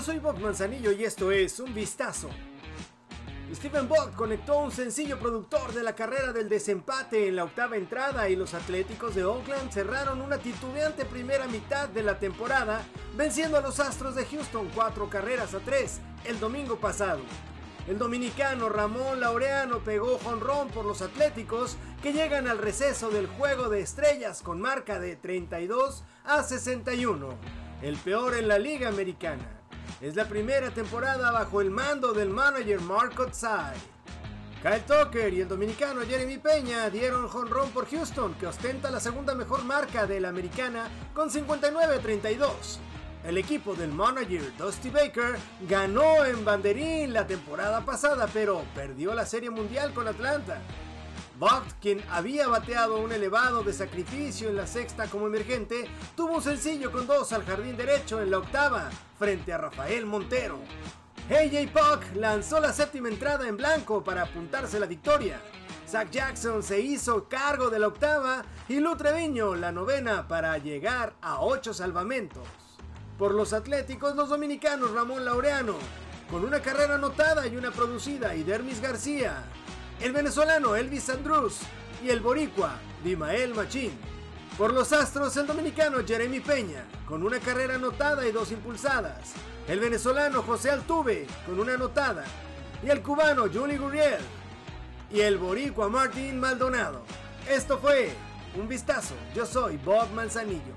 soy Bob Manzanillo y esto es Un Vistazo. Stephen Bolt conectó un sencillo productor de la carrera del desempate en la octava entrada y los Atléticos de Oakland cerraron una titubeante primera mitad de la temporada, venciendo a los Astros de Houston cuatro carreras a tres el domingo pasado. El dominicano Ramón Laureano pegó jonrón por los Atléticos que llegan al receso del juego de estrellas con marca de 32 a 61, el peor en la liga americana. Es la primera temporada bajo el mando del manager Mark Otsai. Kyle Tucker y el dominicano Jeremy Peña dieron jonrón por Houston, que ostenta la segunda mejor marca de la americana con 59-32. El equipo del manager Dusty Baker ganó en banderín la temporada pasada, pero perdió la Serie Mundial con Atlanta. Vogt, quien había bateado un elevado de sacrificio en la sexta como emergente, tuvo un sencillo con dos al jardín derecho en la octava, frente a Rafael Montero. AJ Puck lanzó la séptima entrada en blanco para apuntarse la victoria. Zach Jackson se hizo cargo de la octava y Lu Treviño la novena para llegar a ocho salvamentos. Por los Atléticos, los dominicanos Ramón Laureano, con una carrera anotada y una producida, y Dermis García, el venezolano Elvis Andrus y el boricua Dimael Machín. Por los Astros, el dominicano Jeremy Peña, con una carrera anotada y dos impulsadas. El venezolano José Altuve, con una anotada. Y el cubano Juli Gurriel. Y el boricua Martín Maldonado. Esto fue un vistazo. Yo soy Bob Manzanillo.